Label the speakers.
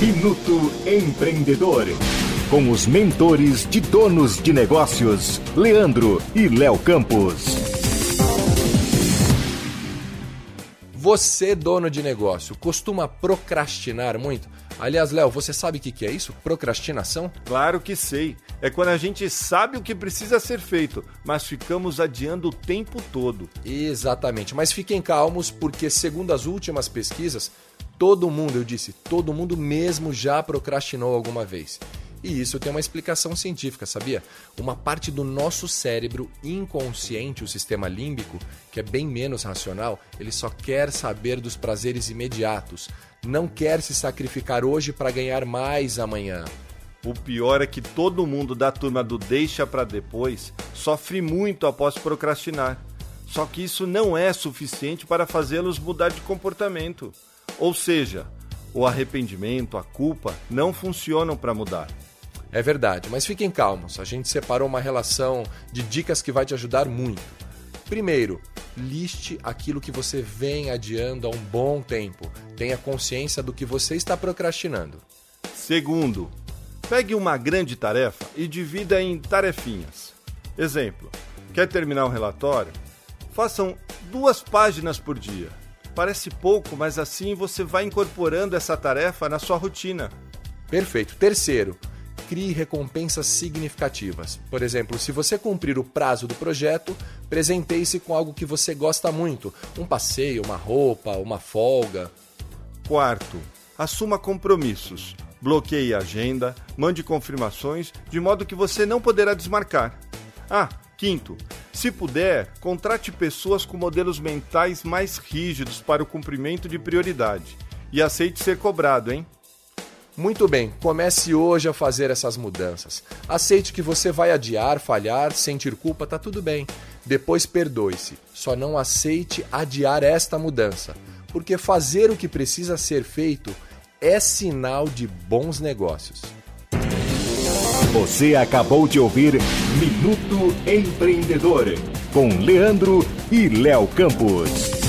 Speaker 1: Minuto Empreendedor. Com os mentores de donos de negócios, Leandro e Léo Campos.
Speaker 2: Você, dono de negócio, costuma procrastinar muito? Aliás, Léo, você sabe o que é isso? Procrastinação?
Speaker 3: Claro que sei. É quando a gente sabe o que precisa ser feito, mas ficamos adiando o tempo todo.
Speaker 2: Exatamente. Mas fiquem calmos, porque segundo as últimas pesquisas, todo mundo, eu disse, todo mundo mesmo já procrastinou alguma vez. E isso tem uma explicação científica, sabia? Uma parte do nosso cérebro inconsciente, o sistema límbico, que é bem menos racional, ele só quer saber dos prazeres imediatos, não quer se sacrificar hoje para ganhar mais amanhã.
Speaker 3: O pior é que todo mundo da turma do deixa para depois sofre muito após procrastinar. Só que isso não é suficiente para fazê-los mudar de comportamento. Ou seja, o arrependimento, a culpa não funcionam para mudar.
Speaker 2: É verdade, mas fiquem calmos, a gente separou uma relação de dicas que vai te ajudar muito. Primeiro, liste aquilo que você vem adiando há um bom tempo. Tenha consciência do que você está procrastinando.
Speaker 3: Segundo, pegue uma grande tarefa e divida em tarefinhas. Exemplo: quer terminar um relatório? Façam duas páginas por dia. Parece pouco, mas assim você vai incorporando essa tarefa na sua rotina.
Speaker 2: Perfeito. Terceiro, crie recompensas significativas. Por exemplo, se você cumprir o prazo do projeto, presenteie-se com algo que você gosta muito: um passeio, uma roupa, uma folga.
Speaker 3: Quarto, assuma compromissos. Bloqueie a agenda, mande confirmações, de modo que você não poderá desmarcar. Ah, quinto, se puder, contrate pessoas com modelos mentais mais rígidos para o cumprimento de prioridade. E aceite ser cobrado, hein?
Speaker 2: Muito bem, comece hoje a fazer essas mudanças. Aceite que você vai adiar, falhar, sentir culpa, tá tudo bem. Depois perdoe-se. Só não aceite adiar esta mudança, porque fazer o que precisa ser feito é sinal de bons negócios.
Speaker 1: Você acabou de ouvir Minuto Empreendedor com Leandro e Léo Campos.